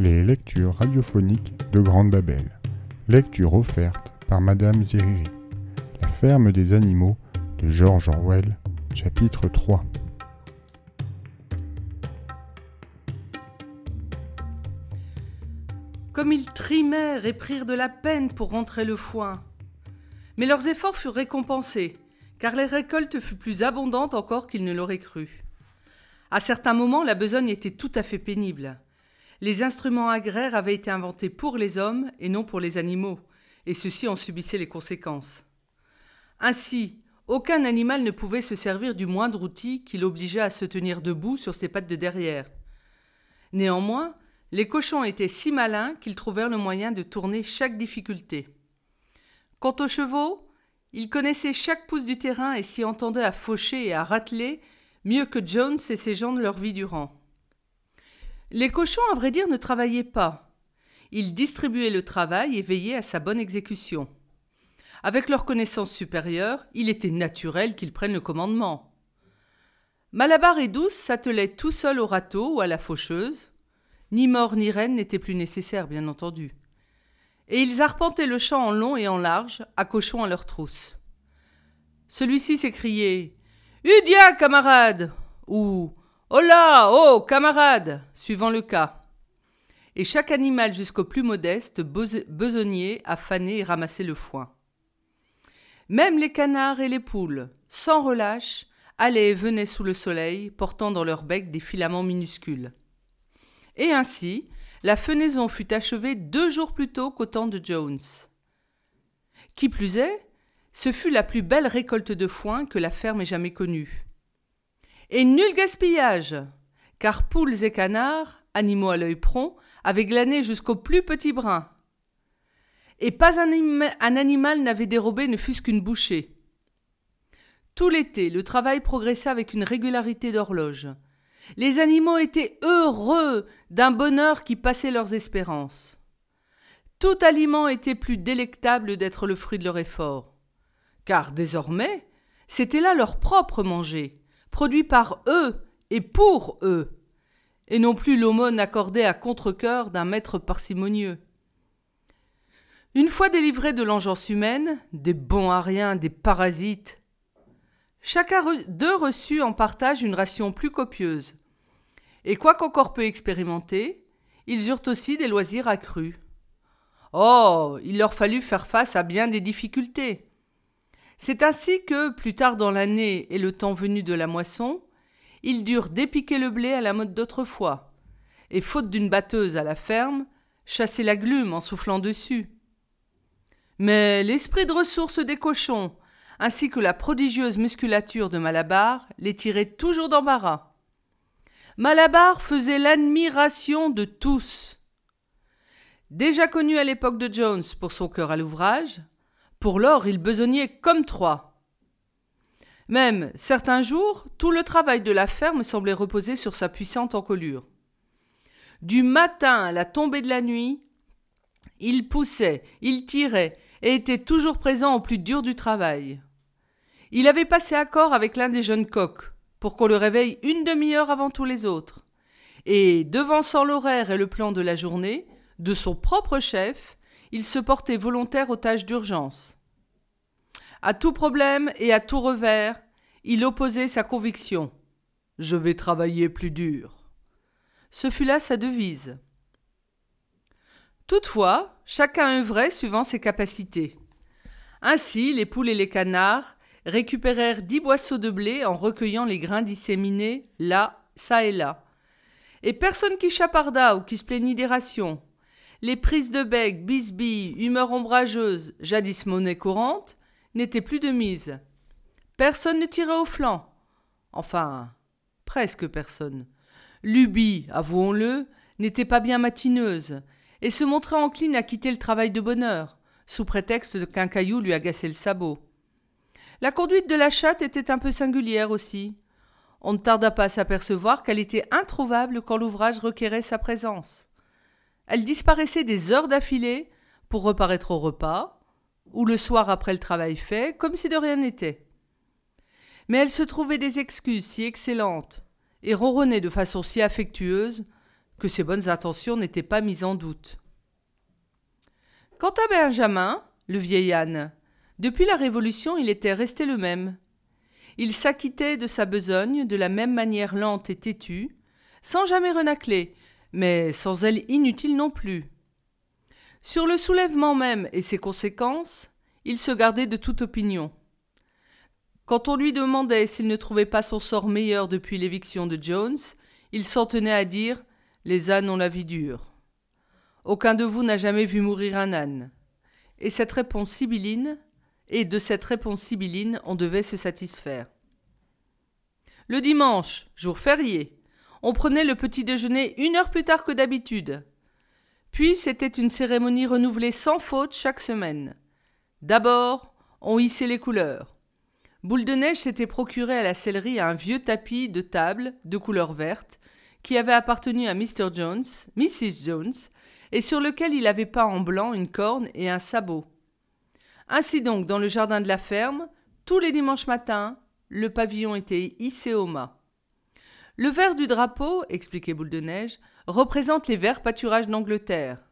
Les lectures radiophoniques de Grande Babel. Lecture offerte par Madame Zeriri. La ferme des animaux de George Orwell, chapitre 3. Comme ils trimèrent et prirent de la peine pour rentrer le foin. Mais leurs efforts furent récompensés, car les récoltes furent plus abondantes encore qu'ils ne l'auraient cru. À certains moments, la besogne était tout à fait pénible. Les instruments agraires avaient été inventés pour les hommes et non pour les animaux, et ceux-ci en subissaient les conséquences. Ainsi, aucun animal ne pouvait se servir du moindre outil qui l'obligeait à se tenir debout sur ses pattes de derrière. Néanmoins, les cochons étaient si malins qu'ils trouvèrent le moyen de tourner chaque difficulté. Quant aux chevaux, ils connaissaient chaque pouce du terrain et s'y entendaient à faucher et à rateler mieux que Jones et ses gens de leur vie durant. Les cochons, à vrai dire, ne travaillaient pas. Ils distribuaient le travail et veillaient à sa bonne exécution. Avec leur connaissance supérieure, il était naturel qu'ils prennent le commandement. Malabar et Douce s'attelaient tout seuls au râteau ou à la faucheuse. Ni mort ni reine n'étaient plus nécessaires, bien entendu. Et ils arpentaient le champ en long et en large, à cochon à leur trousse. Celui-ci s'écriait Udia, camarade ou Hola, oh, camarade suivant le cas. Et chaque animal jusqu'au plus modeste besognait à faner et ramasser le foin. Même les canards et les poules, sans relâche, allaient et venaient sous le soleil, portant dans leur bec des filaments minuscules. Et ainsi, la fenaison fut achevée deux jours plus tôt qu'au temps de Jones. Qui plus est, ce fut la plus belle récolte de foin que la ferme ait jamais connue. Et nul gaspillage, car poules et canards, animaux à l'œil prompt, avaient glané jusqu'au plus petit brin. Et pas un, un animal n'avait dérobé ne fût-ce qu'une bouchée. Tout l'été, le travail progressait avec une régularité d'horloge. Les animaux étaient heureux d'un bonheur qui passait leurs espérances. Tout aliment était plus délectable d'être le fruit de leur effort car désormais, c'était là leur propre manger, produit par eux et pour eux, et non plus l'aumône accordée à contre-coeur d'un maître parcimonieux. Une fois délivrés de l'engeance humaine, des bons à rien, des parasites, chacun d'eux reçut en partage une ration plus copieuse. Et quoiqu'encore peu expérimentés, ils eurent aussi des loisirs accrus. Oh, il leur fallut faire face à bien des difficultés. C'est ainsi que, plus tard dans l'année et le temps venu de la moisson, ils durent dépiquer le blé à la mode d'autrefois, et faute d'une batteuse à la ferme, chasser la glume en soufflant dessus. Mais l'esprit de ressource des cochons, ainsi que la prodigieuse musculature de Malabar, les tiraient toujours d'embarras. Malabar faisait l'admiration de tous. Déjà connu à l'époque de Jones pour son cœur à l'ouvrage, pour l'or, il besognait comme trois. Même, certains jours, tout le travail de la ferme semblait reposer sur sa puissante encolure. Du matin à la tombée de la nuit, il poussait, il tirait, et était toujours présent au plus dur du travail. Il avait passé accord avec l'un des jeunes coqs, pour qu'on le réveille une demi-heure avant tous les autres. Et, devançant l'horaire et le plan de la journée, de son propre chef, il se portait volontaire aux tâches d'urgence. À tout problème et à tout revers, il opposait sa conviction. Je vais travailler plus dur. Ce fut là sa devise. Toutefois, chacun œuvrait suivant ses capacités. Ainsi, les poules et les canards récupérèrent dix boisseaux de blé en recueillant les grains disséminés là, ça et là. Et personne qui chaparda ou qui se plaignit des rations, les prises de bec, bisbilles, humeur ombrageuse, jadis monnaie courante, n'étaient plus de mise. Personne ne tirait au flanc. Enfin, presque personne. Lubie, avouons-le, n'était pas bien matineuse, et se montrait encline à quitter le travail de bonne heure, sous prétexte qu'un caillou lui agaçait le sabot. La conduite de la chatte était un peu singulière aussi. On ne tarda pas à s'apercevoir qu'elle était introuvable quand l'ouvrage requérait sa présence. Elle disparaissait des heures d'affilée pour reparaître au repas, ou le soir après le travail fait, comme si de rien n'était. Mais elle se trouvait des excuses si excellentes et ronronnait de façon si affectueuse que ses bonnes intentions n'étaient pas mises en doute. Quant à Benjamin, le vieil âne, depuis la Révolution il était resté le même. Il s'acquittait de sa besogne de la même manière lente et têtue, sans jamais renacler, mais sans elle inutile non plus. Sur le soulèvement même et ses conséquences, il se gardait de toute opinion. Quand on lui demandait s'il ne trouvait pas son sort meilleur depuis l'éviction de Jones, il s'en tenait à dire Les ânes ont la vie dure. Aucun de vous n'a jamais vu mourir un âne. Et cette réponse sibylline, et de cette réponse sibylline, on devait se satisfaire. Le dimanche, jour férié, on prenait le petit déjeuner une heure plus tard que d'habitude. Puis c'était une cérémonie renouvelée sans faute chaque semaine. D'abord, on hissait les couleurs. Boule de Neige s'était procuré à la sellerie un vieux tapis de table de couleur verte qui avait appartenu à Mr. Jones, Mrs. Jones, et sur lequel il avait peint en blanc une corne et un sabot. Ainsi donc, dans le jardin de la ferme, tous les dimanches matins, le pavillon était hissé au mât. Le vert du drapeau, expliquait Boule de Neige, représente les verts pâturages d'Angleterre.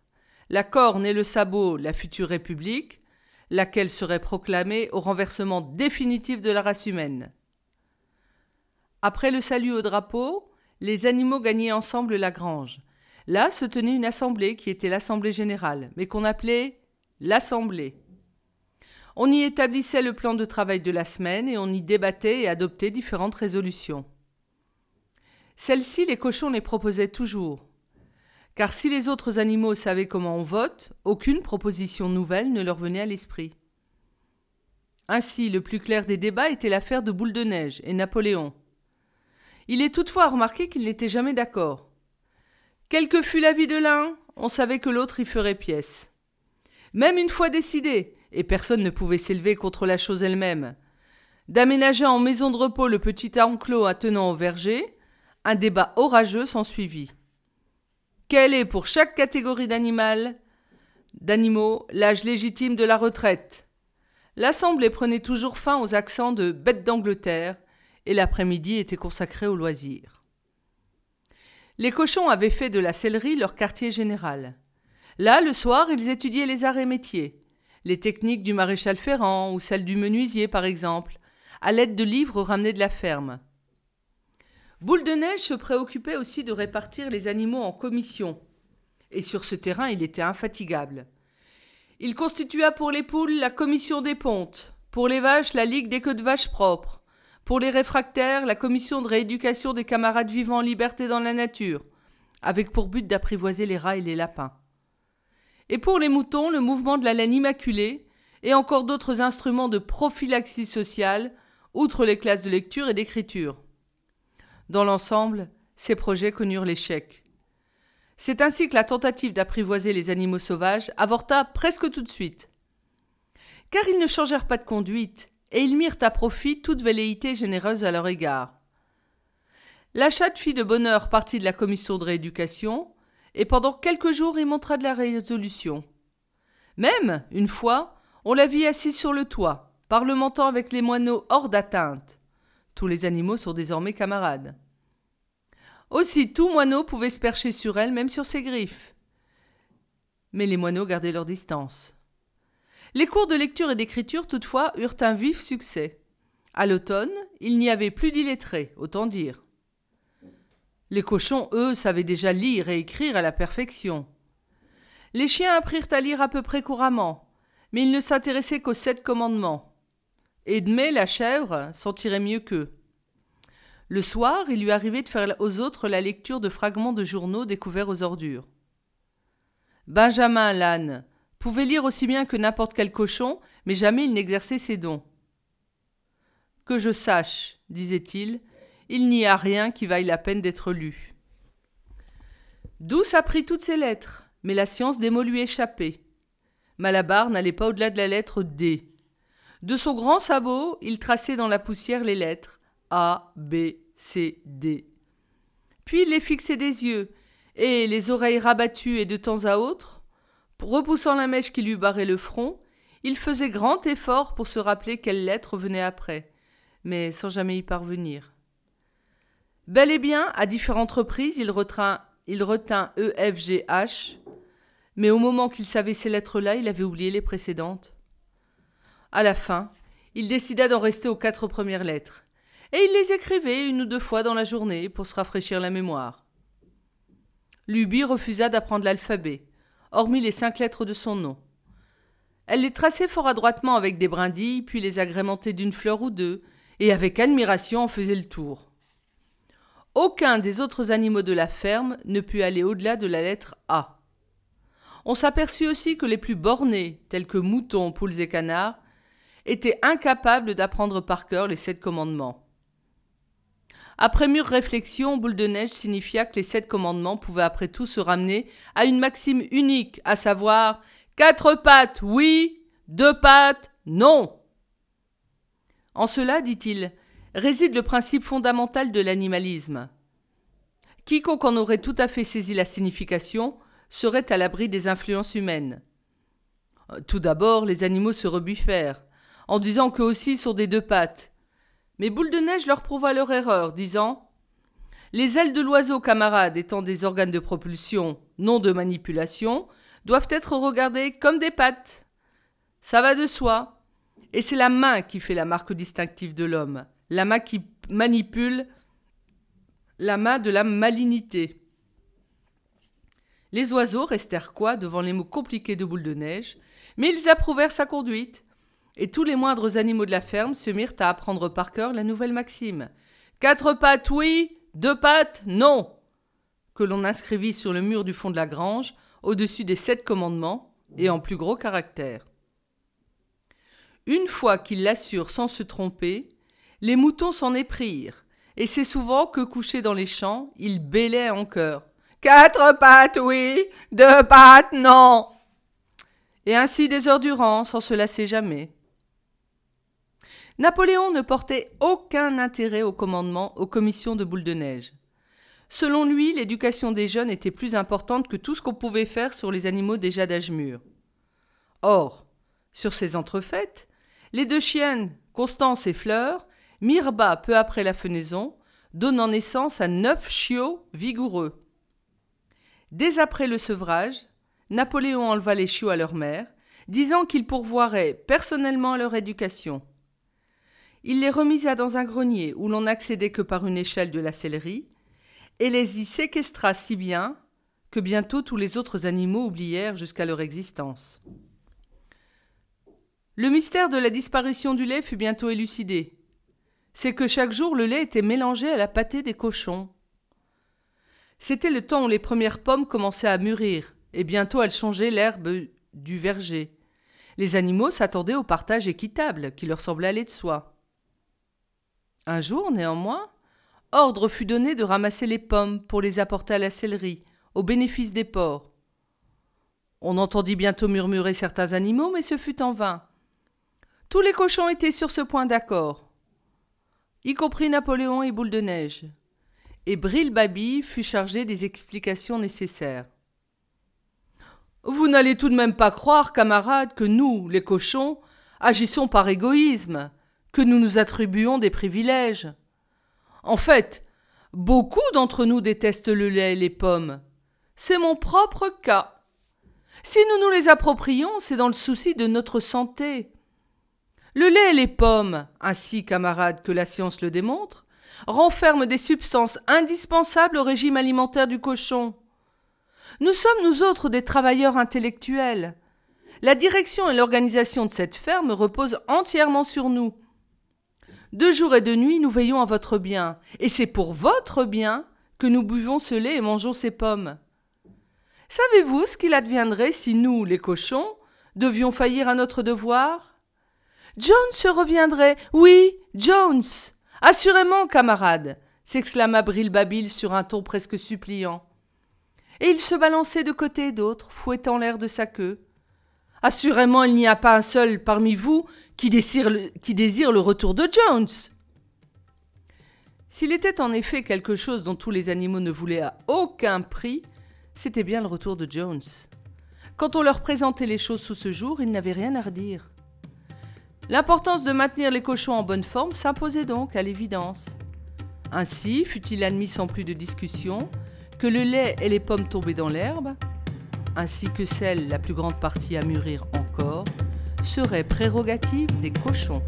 La corne et le sabot, la future République, laquelle serait proclamée au renversement définitif de la race humaine. Après le salut au drapeau, les animaux gagnaient ensemble la grange. Là se tenait une assemblée qui était l'assemblée générale, mais qu'on appelait l'assemblée. On y établissait le plan de travail de la semaine et on y débattait et adoptait différentes résolutions. Celles-ci, les cochons les proposaient toujours. Car si les autres animaux savaient comment on vote, aucune proposition nouvelle ne leur venait à l'esprit. Ainsi, le plus clair des débats était l'affaire de Boule de Neige et Napoléon. Il est toutefois remarqué qu'ils n'étaient jamais d'accord. Quel que fût l'avis de l'un, on savait que l'autre y ferait pièce. Même une fois décidé, et personne ne pouvait s'élever contre la chose elle-même, d'aménager en maison de repos le petit enclos attenant au verger, un débat orageux s'ensuivit. Quel est pour chaque catégorie d'animal d'animaux l'âge légitime de la retraite? L'assemblée prenait toujours fin aux accents de bête d'Angleterre, et l'après-midi était consacré aux loisirs. Les cochons avaient fait de la sellerie leur quartier général. Là, le soir, ils étudiaient les arts et métiers, les techniques du maréchal Ferrand ou celles du menuisier, par exemple, à l'aide de livres ramenés de la ferme. Boule de Neige se préoccupait aussi de répartir les animaux en commissions, et sur ce terrain il était infatigable. Il constitua pour les poules la commission des pontes, pour les vaches la ligue des queues de vaches propres, pour les réfractaires, la commission de rééducation des camarades vivant en liberté dans la nature, avec pour but d'apprivoiser les rats et les lapins. Et pour les moutons, le mouvement de la laine immaculée, et encore d'autres instruments de prophylaxie sociale, outre les classes de lecture et d'écriture. Dans l'ensemble, ces projets connurent l'échec. C'est ainsi que la tentative d'apprivoiser les animaux sauvages avorta presque tout de suite. Car ils ne changèrent pas de conduite, et ils mirent à profit toute velléité généreuse à leur égard. La chatte fit de bonne heure partie de la commission de rééducation, et pendant quelques jours y montra de la résolution. Même, une fois, on la vit assise sur le toit, parlementant avec les moineaux hors d'atteinte. Tous les animaux sont désormais camarades. Aussi, tout moineau pouvait se percher sur elle, même sur ses griffes. Mais les moineaux gardaient leur distance. Les cours de lecture et d'écriture, toutefois, eurent un vif succès. À l'automne, il n'y avait plus d'illettrés, autant dire. Les cochons, eux, savaient déjà lire et écrire à la perfection. Les chiens apprirent à lire à peu près couramment, mais ils ne s'intéressaient qu'aux sept commandements. Edmé, la chèvre, s'en tirait mieux qu'eux. Le soir, il lui arrivait de faire aux autres la lecture de fragments de journaux découverts aux ordures. Benjamin, l'âne, pouvait lire aussi bien que n'importe quel cochon, mais jamais il n'exerçait ses dons. Que je sache, disait-il, il n'y a rien qui vaille la peine d'être lu. Douce apprit toutes ses lettres, mais la science des mots lui échappait. Malabar n'allait pas au-delà de la lettre D. De son grand sabot, il traçait dans la poussière les lettres A, B, C, D. Puis il les fixait des yeux, et, les oreilles rabattues et de temps à autre, Repoussant la mèche qui lui barrait le front, il faisait grand effort pour se rappeler quelle lettre venait après, mais sans jamais y parvenir. Bel et bien, à différentes reprises, il retint il retint E, F, G, H, mais au moment qu'il savait ces lettres-là, il avait oublié les précédentes. À la fin, il décida d'en rester aux quatre premières lettres, et il les écrivait une ou deux fois dans la journée pour se rafraîchir la mémoire. Luby refusa d'apprendre l'alphabet, hormis les cinq lettres de son nom. Elle les traçait fort adroitement avec des brindilles, puis les agrémentait d'une fleur ou deux, et avec admiration en faisait le tour. Aucun des autres animaux de la ferme ne put aller au-delà de la lettre A. On s'aperçut aussi que les plus bornés, tels que moutons, poules et canards, étaient incapables d'apprendre par cœur les sept commandements. Après mûre réflexion, Boule de Neige signifia que les sept commandements pouvaient après tout se ramener à une maxime unique, à savoir quatre pattes, oui, deux pattes, non. En cela, dit-il, réside le principe fondamental de l'animalisme. Quiconque en aurait tout à fait saisi la signification serait à l'abri des influences humaines. Tout d'abord, les animaux se rebuffèrent, en disant qu'eux aussi sont des deux pattes, mais Boule de Neige leur prouva leur erreur, disant Les ailes de l'oiseau, camarade, étant des organes de propulsion, non de manipulation, doivent être regardées comme des pattes. Ça va de soi. Et c'est la main qui fait la marque distinctive de l'homme, la main qui manipule, la main de la malignité. Les oiseaux restèrent quoi devant les mots compliqués de boule de neige, mais ils approuvèrent sa conduite, et tous les moindres animaux de la ferme se mirent à apprendre par cœur la nouvelle maxime. Quatre pattes, oui, deux pattes, non que l'on inscrivit sur le mur du fond de la grange, au-dessus des sept commandements, et en plus gros caractères. Une fois qu'ils l'assurent sans se tromper, les moutons s'en éprirent, et c'est souvent que couchés dans les champs, ils bêlaient en chœur. Quatre pattes, oui, deux pattes, non. Et ainsi des heures durant, sans se lasser jamais. Napoléon ne portait aucun intérêt au commandement aux commissions de boules de neige. Selon lui, l'éducation des jeunes était plus importante que tout ce qu'on pouvait faire sur les animaux déjà d'âge mûr. Or, sur ces entrefaites, les deux chiennes, Constance et Fleur, mirent bas peu après la fenaison, donnant naissance à neuf chiots vigoureux. Dès après le sevrage, Napoléon enleva les chiots à leur mère, disant qu'il pourvoirait personnellement leur éducation. Il les remisa dans un grenier où l'on n'accédait que par une échelle de la sellerie, et les y séquestra si bien que bientôt tous les autres animaux oublièrent jusqu'à leur existence. Le mystère de la disparition du lait fut bientôt élucidé. C'est que chaque jour le lait était mélangé à la pâtée des cochons. C'était le temps où les premières pommes commençaient à mûrir, et bientôt elles changeaient l'herbe du verger. Les animaux s'attendaient au partage équitable qui leur semblait aller de soi. Un jour, néanmoins, ordre fut donné de ramasser les pommes pour les apporter à la sellerie, au bénéfice des porcs. On entendit bientôt murmurer certains animaux, mais ce fut en vain. Tous les cochons étaient sur ce point d'accord, y compris Napoléon et Boule de Neige, et Brille Baby fut chargé des explications nécessaires. Vous n'allez tout de même pas croire, camarades, que nous, les cochons, agissons par égoïsme que nous nous attribuons des privilèges. En fait, beaucoup d'entre nous détestent le lait et les pommes. C'est mon propre cas. Si nous nous les approprions, c'est dans le souci de notre santé. Le lait et les pommes, ainsi camarades que la science le démontre, renferment des substances indispensables au régime alimentaire du cochon. Nous sommes nous autres des travailleurs intellectuels. La direction et l'organisation de cette ferme reposent entièrement sur nous. De jour et de nuit, nous veillons à votre bien, et c'est pour votre bien que nous buvons ce lait et mangeons ces pommes. Savez-vous ce qu'il adviendrait si nous, les cochons, devions faillir à notre devoir? Jones reviendrait. Oui, Jones. Assurément, camarade, s'exclama Babil sur un ton presque suppliant. Et il se balançait de côté et d'autre, fouettant l'air de sa queue. Assurément, il n'y a pas un seul parmi vous qui désire le, retour de Jones. S'il était en effet quelque chose dont tous les animaux ne voulaient à aucun prix, c'était bien le retour de Jones. Quand on leur présentait les choses sous ce jour, ils n'avaient rien à redire. L'importance de maintenir les cochons en bonne forme s'imposait donc à l'évidence. Ainsi fut-il admis sans plus de discussion que le lait et les pommes tombées dans l'herbe, ainsi que celle la plus grande partie à mûrir encore, seraient prérogatives des cochons.